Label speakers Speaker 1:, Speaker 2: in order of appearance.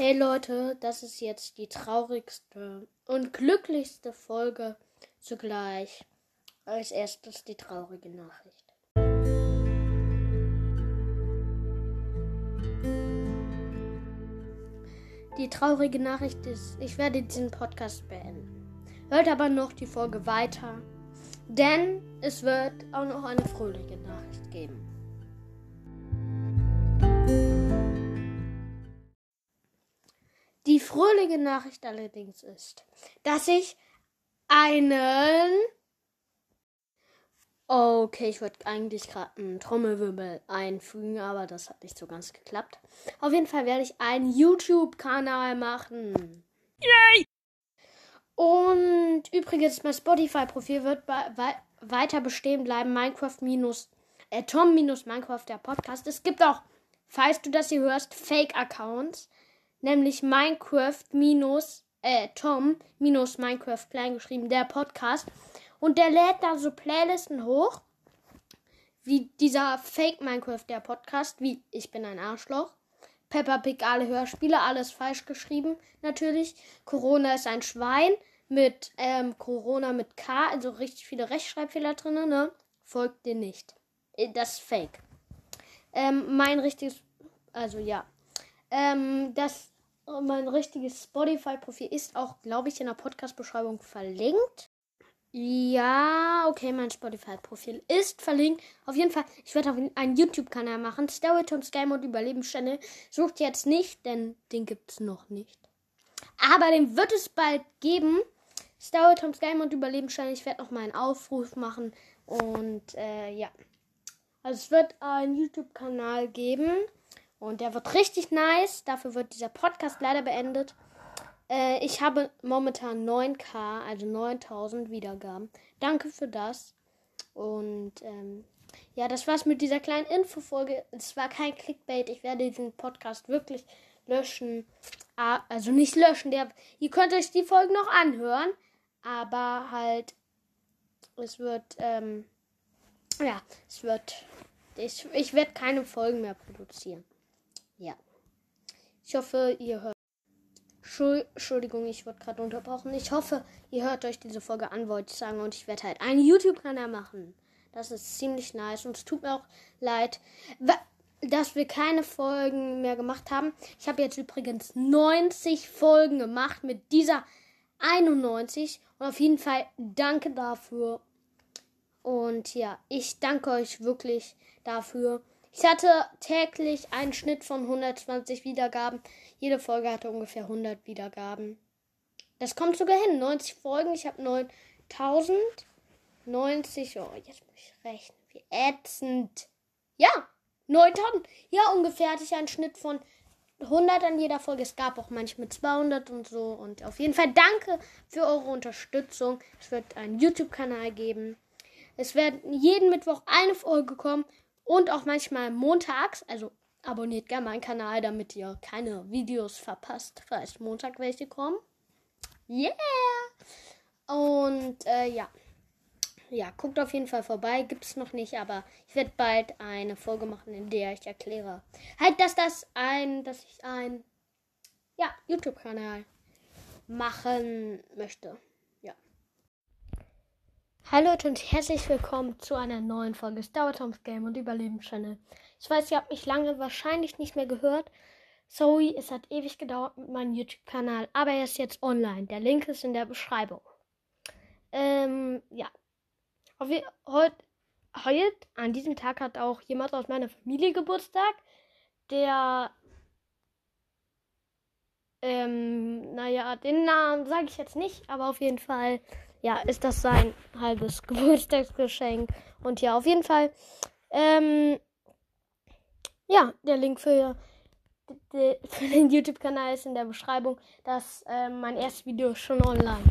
Speaker 1: Hey Leute, das ist jetzt die traurigste und glücklichste Folge zugleich. Als erstes die traurige Nachricht. Die traurige Nachricht ist, ich werde diesen Podcast beenden. Hört aber noch die Folge weiter, denn es wird auch noch eine fröhliche Nachricht geben. Fröhliche Nachricht allerdings ist, dass ich einen. Okay, ich wollte eigentlich gerade einen Trommelwirbel einfügen, aber das hat nicht so ganz geklappt. Auf jeden Fall werde ich einen YouTube-Kanal machen. Yay! Und übrigens, mein Spotify-Profil wird weiter bestehen bleiben. Minecraft minus, äh, Tom minus Minecraft, der Podcast. Es gibt auch, falls du das hier hörst, Fake-Accounts nämlich Minecraft minus, äh, Tom minus Minecraft klein geschrieben, der Podcast. Und der lädt da so Playlisten hoch, wie dieser Fake Minecraft, der Podcast, wie Ich bin ein Arschloch. Peppa Pig, alle Hörspiele, alles falsch geschrieben, natürlich. Corona ist ein Schwein mit ähm, Corona mit K, also richtig viele Rechtschreibfehler drin, ne? Folgt dir nicht. Äh, das ist fake. Ähm, mein richtiges, also ja. Ähm, das mein richtiges Spotify-Profil ist auch, glaube ich, in der Podcast-Beschreibung verlinkt. Ja, okay, mein Spotify-Profil ist verlinkt. Auf jeden Fall, ich werde auch einen YouTube-Kanal machen. Stereotypes Game und Überlebenschannel. Sucht jetzt nicht, denn den gibt es noch nicht. Aber den wird es bald geben. Stereotypes Game und Überlebenschannel. Ich werde noch mal einen Aufruf machen. Und äh, ja. Also es wird einen YouTube-Kanal geben. Und der wird richtig nice. Dafür wird dieser Podcast leider beendet. Äh, ich habe momentan 9k, also 9000 Wiedergaben. Danke für das. Und ähm, ja, das war's mit dieser kleinen Infofolge. Es war kein Clickbait. Ich werde diesen Podcast wirklich löschen. Ah, also nicht löschen. Der, ihr könnt euch die Folgen noch anhören. Aber halt, es wird, ähm, ja, es wird, ich, ich werde keine Folgen mehr produzieren. Ja. Ich hoffe, ihr hört. Entschuldigung, ich wurde gerade unterbrochen. Ich hoffe, ihr hört euch diese Folge an, wollte ich sagen. Und ich werde halt einen YouTube-Kanal machen. Das ist ziemlich nice. Und es tut mir auch leid, dass wir keine Folgen mehr gemacht haben. Ich habe jetzt übrigens 90 Folgen gemacht mit dieser 91. Und auf jeden Fall danke dafür. Und ja, ich danke euch wirklich dafür. Ich hatte täglich einen Schnitt von 120 Wiedergaben. Jede Folge hatte ungefähr 100 Wiedergaben. Das kommt sogar hin. 90 Folgen. Ich habe 9000. 90. Oh, jetzt muss ich rechnen. Wie ätzend. Ja, 9000. Ja, ungefähr hatte ich einen Schnitt von 100 an jeder Folge. Es gab auch manchmal 200 und so. Und auf jeden Fall danke für eure Unterstützung. Es wird einen YouTube-Kanal geben. Es werden jeden Mittwoch eine Folge kommen. Und auch manchmal montags. Also abonniert gerne meinen Kanal, damit ihr keine Videos verpasst, falls Montag welche kommen. Yeah! Und äh, ja. Ja, guckt auf jeden Fall vorbei. Gibt es noch nicht, aber ich werde bald eine Folge machen, in der ich erkläre. Halt, dass das ein, dass ich ein, ja, YouTube-Kanal machen möchte. Hallo Leute und herzlich willkommen zu einer neuen Folge Star Toms Game und Überleben Channel. Ich weiß, ihr habt mich lange wahrscheinlich nicht mehr gehört. Sorry, es hat ewig gedauert mit meinem YouTube-Kanal, aber er ist jetzt online. Der Link ist in der Beschreibung. Ähm, ja. Heute, heute, an diesem Tag hat auch jemand aus meiner Familie Geburtstag, der, ähm, naja, den Namen sage ich jetzt nicht, aber auf jeden Fall ja, ist das sein halbes Geburtstagsgeschenk. Und ja, auf jeden Fall. Ähm, ja, der Link für, für den YouTube-Kanal ist in der Beschreibung. Das, äh, mein erstes Video ist schon online.